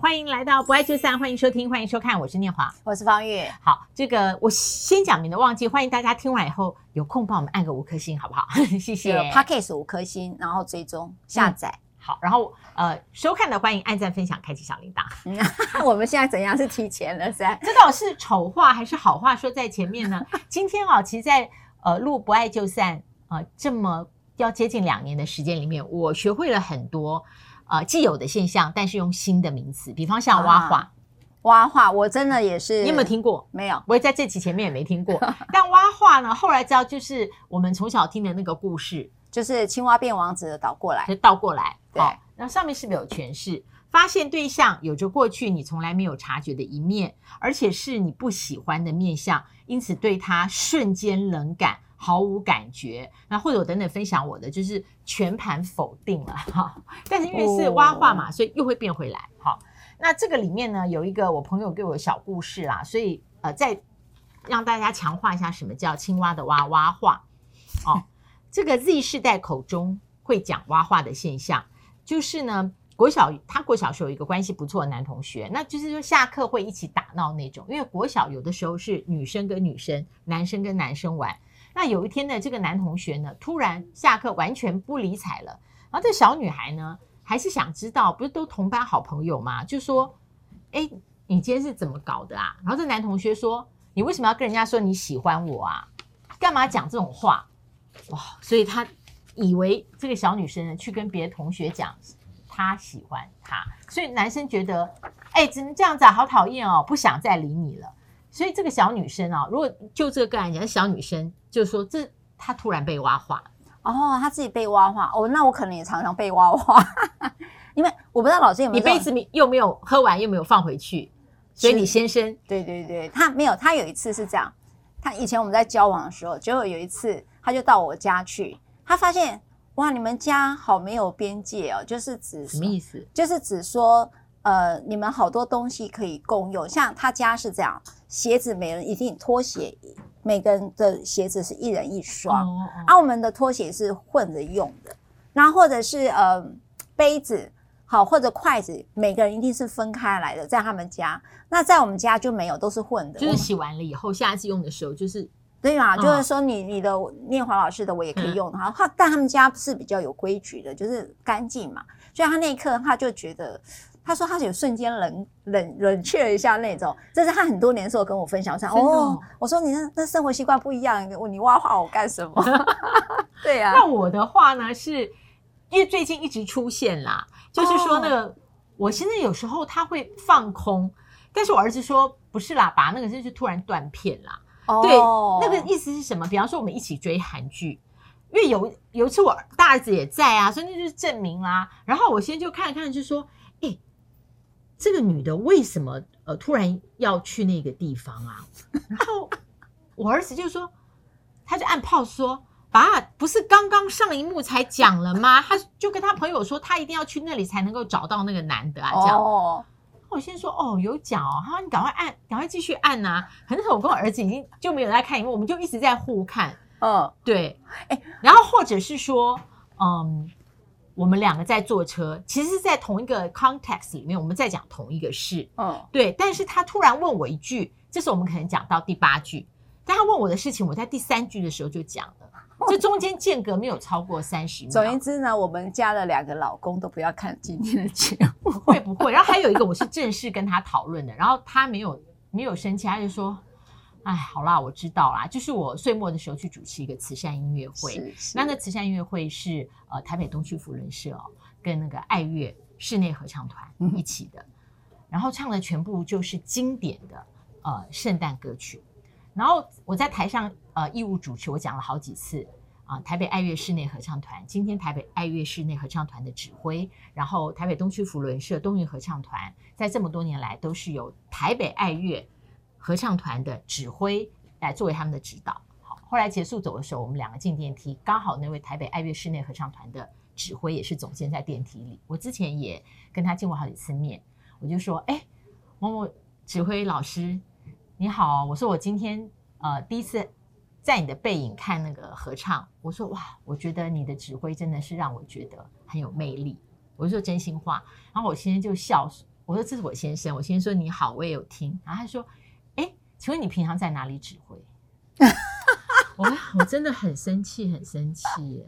欢迎来到不爱就散，欢迎收听，欢迎收看，我是念华，我是方玉。好，这个我先讲，免得忘记，欢迎大家听完以后有空帮我们按个五颗星，好不好？谢谢。Podcast 五颗星，然后追踪下载。嗯、好，然后呃，收看的欢迎按赞、分享、开启小铃铛。我们现在怎样是提前了噻？这到底是丑话还是好话说在前面呢？今天啊，其实在，在呃录不爱就散啊、呃，这么要接近两年的时间里面，我学会了很多。呃，既有的现象，但是用新的名词，比方像挖化，啊、蛙化，我真的也是，你有没有听过？没有，我也在这期前面也没听过。但挖化呢，后来知道就是我们从小听的那个故事，就是青蛙变王子的倒过来，就倒过来。对，那上面是不是有诠释？发现对象有着过去你从来没有察觉的一面，而且是你不喜欢的面相，因此对他瞬间冷感。毫无感觉，那或者我等等分享我的，就是全盘否定了哈。但是因为是蛙话嘛，所以又会变回来。好，那这个里面呢，有一个我朋友给我的小故事啦，所以呃，再让大家强化一下什么叫青蛙的蛙蛙话。哦，这个 Z 世代口中会讲蛙话的现象，就是呢，国小他国小时候有一个关系不错的男同学，那就是说下课会一起打闹那种，因为国小有的时候是女生跟女生，男生跟男生玩。那有一天呢，这个男同学呢，突然下课完全不理睬了。然后这小女孩呢，还是想知道，不是都同班好朋友吗？就说：“哎，你今天是怎么搞的啊？”然后这男同学说：“你为什么要跟人家说你喜欢我啊？干嘛讲这种话？”哇！所以他以为这个小女生呢，去跟别的同学讲他喜欢他，所以男生觉得：“哎，怎么这样子啊？好讨厌哦，不想再理你了。”所以这个小女生啊，如果就这个个案讲，小女生就是说这她突然被挖化哦，她自己被挖化哦，那我可能也常常被挖化，因为我不知道老师有没有，你杯子又没有喝完，又没有放回去，所以你先生对对对，他没有，他有一次是这样，他以前我们在交往的时候，结果有一次他就到我家去，他发现哇，你们家好没有边界哦，就是指什么意思？就是指说。呃，你们好多东西可以共用，像他家是这样，鞋子每人一定拖鞋，每个人的鞋子是一人一双，哦哦啊，我们的拖鞋是混着用的，那或者是呃杯子好或者筷子，每个人一定是分开来的，在他们家，那在我们家就没有，都是混的，就是洗完了以后，下次用的时候就是对嘛，就是说你你的念华老师的我也可以用，哈、嗯，但他们家是比较有规矩的，就是干净嘛，所以他那一刻他就觉得。他说他有瞬间冷冷冷却了一下那种，这是他很多年的时候跟我分享。我想哦，我说你那那生活习惯不一样，我你挖化我干什么？对呀、啊。那我的话呢，是因为最近一直出现啦，就是说那个、哦、我现在有时候他会放空，但是我儿子说不是啦，爸，那个就是突然断片啦。哦，对，那个意思是什么？比方说我们一起追韩剧，因为有有一次我大儿子也在啊，所以那就是证明啦。然后我先就看了看，就说。这个女的为什么呃突然要去那个地方啊？然后我儿子就说，他就按 pause 说，爸，不是刚刚上一幕才讲了吗？他就跟他朋友说，他一定要去那里才能够找到那个男的啊。这样，哦、我先说哦，有讲哦，他说你赶快按，赶快继续按呐、啊。可是我跟我儿子已经就没有在看，因为我们就一直在互看。嗯，对，哎，然后或者是说，嗯。我们两个在坐车，其实是在同一个 context 里面，我们在讲同一个事。嗯，对。但是他突然问我一句，这是我们可能讲到第八句，但他问我的事情，我在第三句的时候就讲了，这中间间隔没有超过三十秒。总言之呢，我们家的两个老公都不要看今天的节目，会不会？然后还有一个，我是正式跟他讨论的，然后他没有没有生气，他就说。哎，好啦，我知道啦。就是我岁末的时候去主持一个慈善音乐会，那个慈善音乐会是呃台北东区扶轮社哦，跟那个爱乐室内合唱团一起的，嗯、然后唱的全部就是经典的呃圣诞歌曲。然后我在台上呃义务主持，我讲了好几次啊、呃，台北爱乐室内合唱团，今天台北爱乐室内合唱团的指挥，然后台北东区扶轮社东云合唱团，在这么多年来都是由台北爱乐。合唱团的指挥来作为他们的指导。好，后来结束走的时候，我们两个进电梯，刚好那位台北爱乐室内合唱团的指挥也是总监在电梯里。我之前也跟他见过好几次面，我就说：“哎，某某指挥老师，你好。”我说：“我今天呃第一次在你的背影看那个合唱，我说哇，我觉得你的指挥真的是让我觉得很有魅力。”我就说真心话。然后我先生就笑。我说这是我先生，我先生说你好，我也有听。然后他说，请问你平常在哪里指挥？我我真的很生气，很生气耶！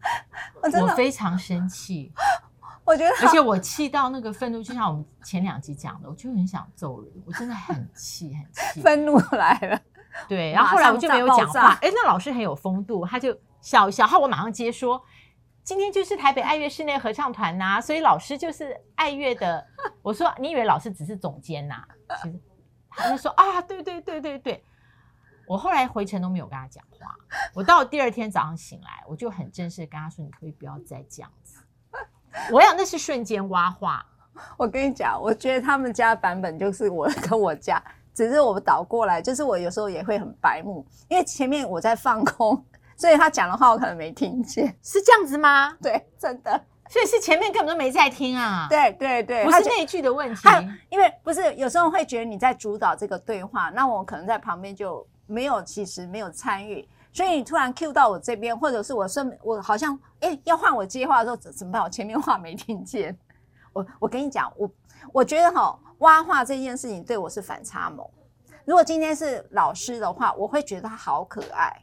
我，我非常生气。我觉得，而且我气到那个愤怒，就像我们前两集讲的，我就很想揍人。我真的很气，很气，愤怒来了。对，然后后来我就没有讲话。哎，那老师很有风度，他就笑一笑。后我马上接说，今天就是台北爱乐室内合唱团呐、啊，所以老师就是爱乐的。我说，你以为老师只是总监呐、啊？其实他就说啊，对对对对对。我后来回程都没有跟他讲话。我到第二天早上醒来，我就很正式跟他说：“你可以不要再这样子。”我想那是瞬间挖话。我跟你讲，我觉得他们家的版本就是我跟我家，只是我倒过来，就是我有时候也会很白目，因为前面我在放空，所以他讲的话我可能没听见，是这样子吗？对，真的，所以是前面根本都没在听啊。对对对，不是那一句的问题，因为不是有时候会觉得你在主导这个对话，那我可能在旁边就没有，其实没有参与。所以你突然 cue 到我这边，或者是我顺我好像哎、欸、要换我接话的时候怎怎么办？我前面话没听见。我我跟你讲，我我觉得哈挖话这件事情对我是反差萌。如果今天是老师的话，我会觉得他好可爱。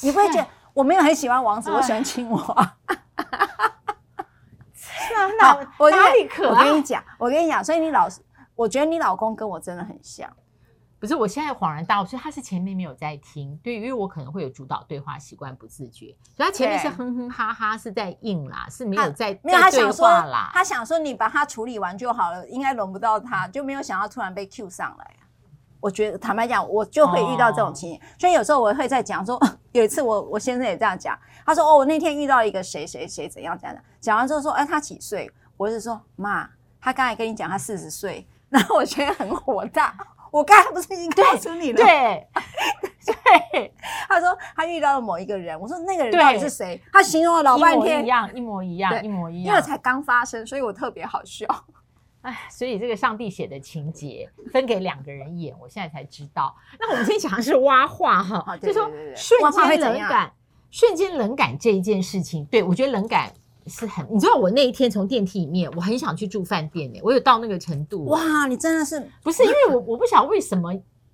你会觉得 我没有很喜欢王子，我喜欢青蛙。是啊，那我哪里可爱？我跟你讲，我跟你讲，所以你老师，我觉得你老公跟我真的很像。不是，我现在恍然大悟，所以他是前面没有在听，对，因为我可能会有主导对话习惯，不自觉，所以他前面是哼哼哈哈，是在应啦，是没有在没有他想说啦，他想说你把他处理完就好了，应该轮不到他，就没有想到突然被 Q 上来。我觉得坦白讲，我就会遇到这种情形，哦、所以有时候我会在讲说，有一次我我先生也这样讲，他说哦，我那天遇到一个谁谁谁怎样怎样的，讲完之后说，哎，他几岁？我是说妈，他刚才跟你讲他四十岁，然后我觉得很火大。我刚才不是已经告诉你了？对 对，对他说他遇到了某一个人，我说那个人到底是谁？他形容了老半天，一样一模一样，一模一样，因为才刚发生，所以我特别好笑。哎，所以这个上帝写的情节分给两个人演，我现在才知道。那我们今天讲的是挖话哈，就是说瞬间冷感，瞬间冷感这一件事情，对，我觉得冷感。是很，你知道我那一天从电梯里面，我很想去住饭店呢，我有到那个程度。哇，你真的是不是因为我我不晓得为什么，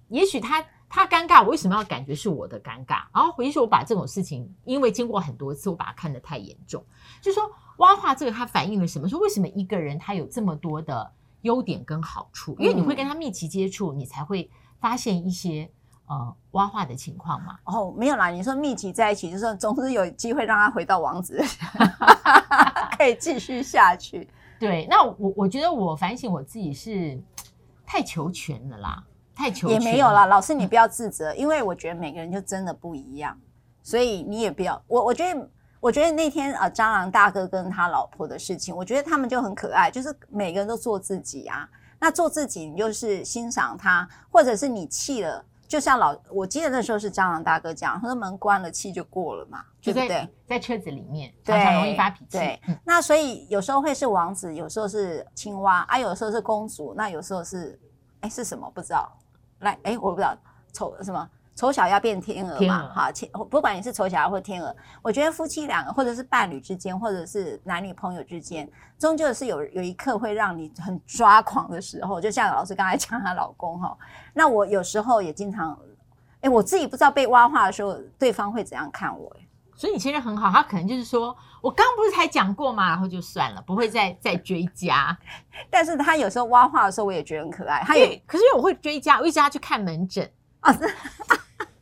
也许他他尴尬，我为什么要感觉是我的尴尬？然后回去我把这种事情，因为经过很多次，我把它看得太严重。就是说蛙化这个，它反映了什么？说为什么一个人他有这么多的优点跟好处？因为你会跟他密集接触，你才会发现一些。呃，挖化的情况嘛？哦，没有啦。你说密集在一起，就是总是有机会让他回到王子，可以继续下去。对，那我我觉得我反省我自己是太求全了啦，太求。也没有啦。老师你不要自责，嗯，因为我觉得每个人就真的不一样，所以你也不要。我我觉得，我觉得那天呃，蟑螂大哥跟他老婆的事情，我觉得他们就很可爱，就是每个人都做自己啊。那做自己，你就是欣赏他，或者是你气了。就像老，我记得那时候是蟑螂大哥讲，他说门关了，气就过了嘛，对不对？在车子里面，常常容易发脾气。对，那所以有时候会是王子，有时候是青蛙啊，有时候是公主，那有时候是，哎，是什么？不知道。来，哎，我不知道，丑什么？丑小鸭变天鹅嘛，哈，不管你是丑小鸭或天鹅，我觉得夫妻两个或者是伴侣之间，或者是男女朋友之间，终究是有有一刻会让你很抓狂的时候，就像老师刚才讲她老公哈，那我有时候也经常，哎，我自己不知道被挖话的时候，对方会怎样看我？所以你现在很好，他可能就是说我刚不是才讲过嘛？然后就算了，不会再 再追加。但是他有时候挖话的时候，我也觉得很可爱。他也可是因为我会追加，我一直要去看门诊。啊，是，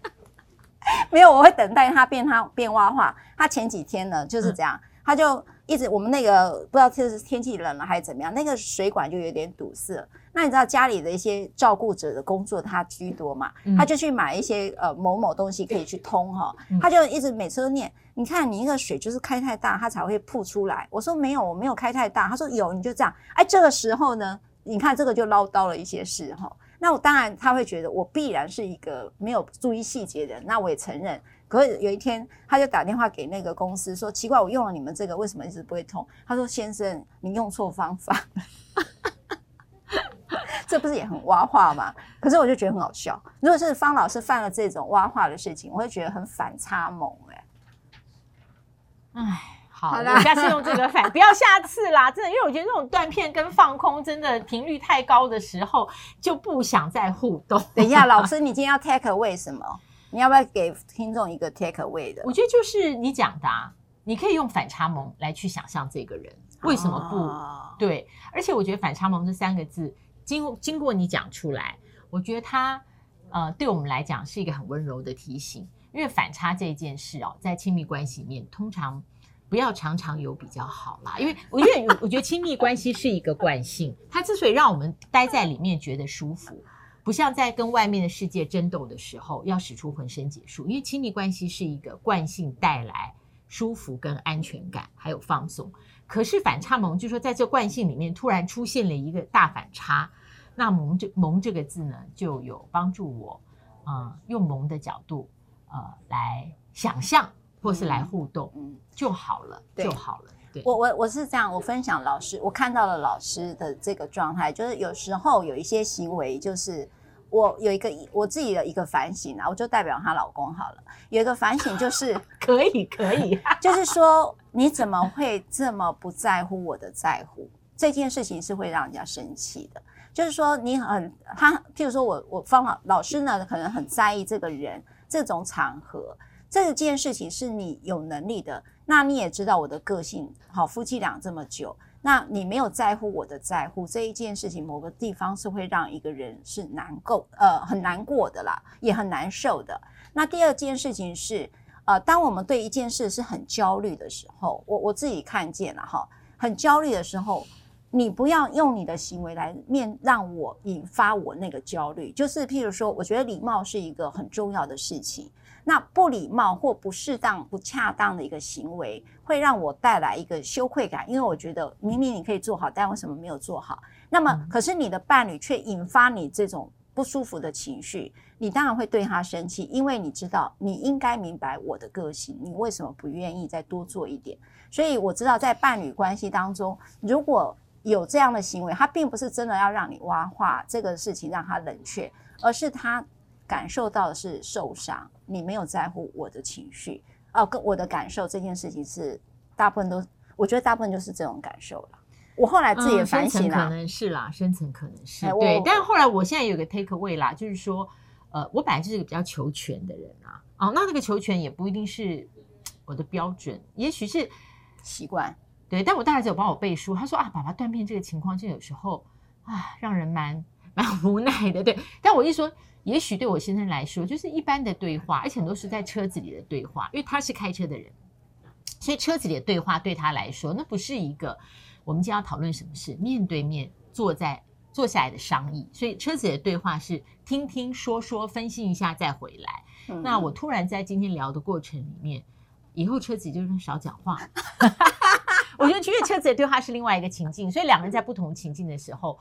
没有，我会等待他变他变蛙化。他前几天呢就是这样，嗯、他就一直我们那个不知道是天气冷了还是怎么样，那个水管就有点堵塞。那你知道家里的一些照顾者的工作他居多嘛？嗯、他就去买一些呃某某东西可以去通哈。嗯、他就一直每次都念，你看你那个水就是开太大，它才会扑出来。我说没有，我没有开太大。他说有，你就这样。哎，这个时候呢，你看这个就唠叨了一些事哈。那我当然他会觉得我必然是一个没有注意细节的人，那我也承认。可是有一天他就打电话给那个公司说：“奇怪，我用了你们这个，为什么一直不会通？”他说：“先生，你用错方法。”这不是也很蛙化吗？可是我就觉得很好笑。如果是方老师犯了这种蛙化的事情，我会觉得很反差萌哎。哎，好，我下次用这个反，不要下次啦，真的，因为我觉得这种断片跟放空真的频率太高的时候，就不想再互动。等一下，老师，你今天要 take away 什么？你要不要给听众一个 take away 的？我觉得就是你讲的，啊，你可以用反差萌来去想象这个人，为什么不？哦、对，而且我觉得反差萌这三个字，经经过你讲出来，我觉得它呃，对我们来讲是一个很温柔的提醒。因为反差这件事哦，在亲密关系里面，通常不要常常有比较好啦。因为我觉得，我觉得亲密关系是一个惯性，它之所以让我们待在里面觉得舒服，不像在跟外面的世界争斗的时候要使出浑身解数。因为亲密关系是一个惯性带来舒服跟安全感，还有放松。可是反差萌，就说在这惯性里面突然出现了一个大反差，那萌这萌这个字呢，就有帮助我，嗯，用萌的角度。呃，来想象或是来互动，嗯，就好了，就好了。对，我我我是这样，我分享老师，我看到了老师的这个状态，就是有时候有一些行为，就是我有一个我自己的一个反省啊，我就代表她老公好了，有一个反省就是可 以可以，就是说你怎么会这么不在乎我的在乎？这件事情是会让人家生气的，就是说你很他，譬如说我我方老老师呢，可能很在意这个人。这种场合，这件事情是你有能力的。那你也知道我的个性，好，夫妻俩这么久，那你没有在乎我的在乎这一件事情，某个地方是会让一个人是难过，呃，很难过的啦，也很难受的。那第二件事情是，呃，当我们对一件事是很焦虑的时候，我我自己看见了哈，很焦虑的时候。你不要用你的行为来面让我引发我那个焦虑，就是譬如说，我觉得礼貌是一个很重要的事情。那不礼貌或不适当、不恰当的一个行为，会让我带来一个羞愧感，因为我觉得明明你可以做好，但为什么没有做好？那么，可是你的伴侣却引发你这种不舒服的情绪，你当然会对他生气，因为你知道你应该明白我的个性，你为什么不愿意再多做一点？所以我知道，在伴侣关系当中，如果有这样的行为，他并不是真的要让你挖话这个事情让他冷却，而是他感受到的是受伤，你没有在乎我的情绪，哦，跟我的感受这件事情是大部分都，我觉得大部分就是这种感受了。我后来自己也反省了，嗯、可能是啦，深层可能是对，但是后来我现在有个 take away 啦，就是说，呃，我本来就是一个比较求全的人啊，哦，那那个求全也不一定是我的标准，也许是习惯。对，但我大儿子有帮我背书，他说啊，爸爸断片这个情况，就有时候啊，让人蛮蛮无奈的。对，但我一说，也许对我先生来说，就是一般的对话，而且都是在车子里的对话，因为他是开车的人，所以车子里的对话对他来说，那不是一个我们今天要讨论什么事，面对面坐在坐下来的商议，所以车子里的对话是听听说说，分析一下再回来。嗯、那我突然在今天聊的过程里面，以后车子就是少讲话。我觉得因为车子的对话是另外一个情境，所以两个人在不同情境的时候，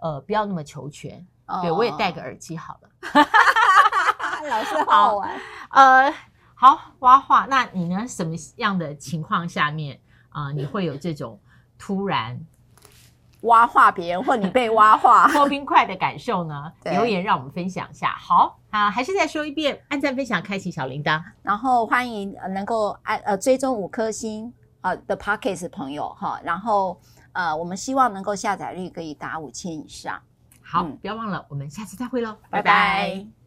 呃，不要那么求全。Oh. 对，我也戴个耳机好了。老师好好玩。呃，好挖话，那你呢？什么样的情况下面啊、呃，你会有这种突然 挖话别人，或你被挖话 脱冰块的感受呢？留言让我们分享一下。好啊，还是再说一遍，按赞、分享、开启小铃铛，然后欢迎能够按呃追踪五颗星。呃的 Pocket 朋友哈，然后呃，我们希望能够下载率可以达五千以上。好，嗯、不要忘了，我们下次再会喽，拜拜。拜拜。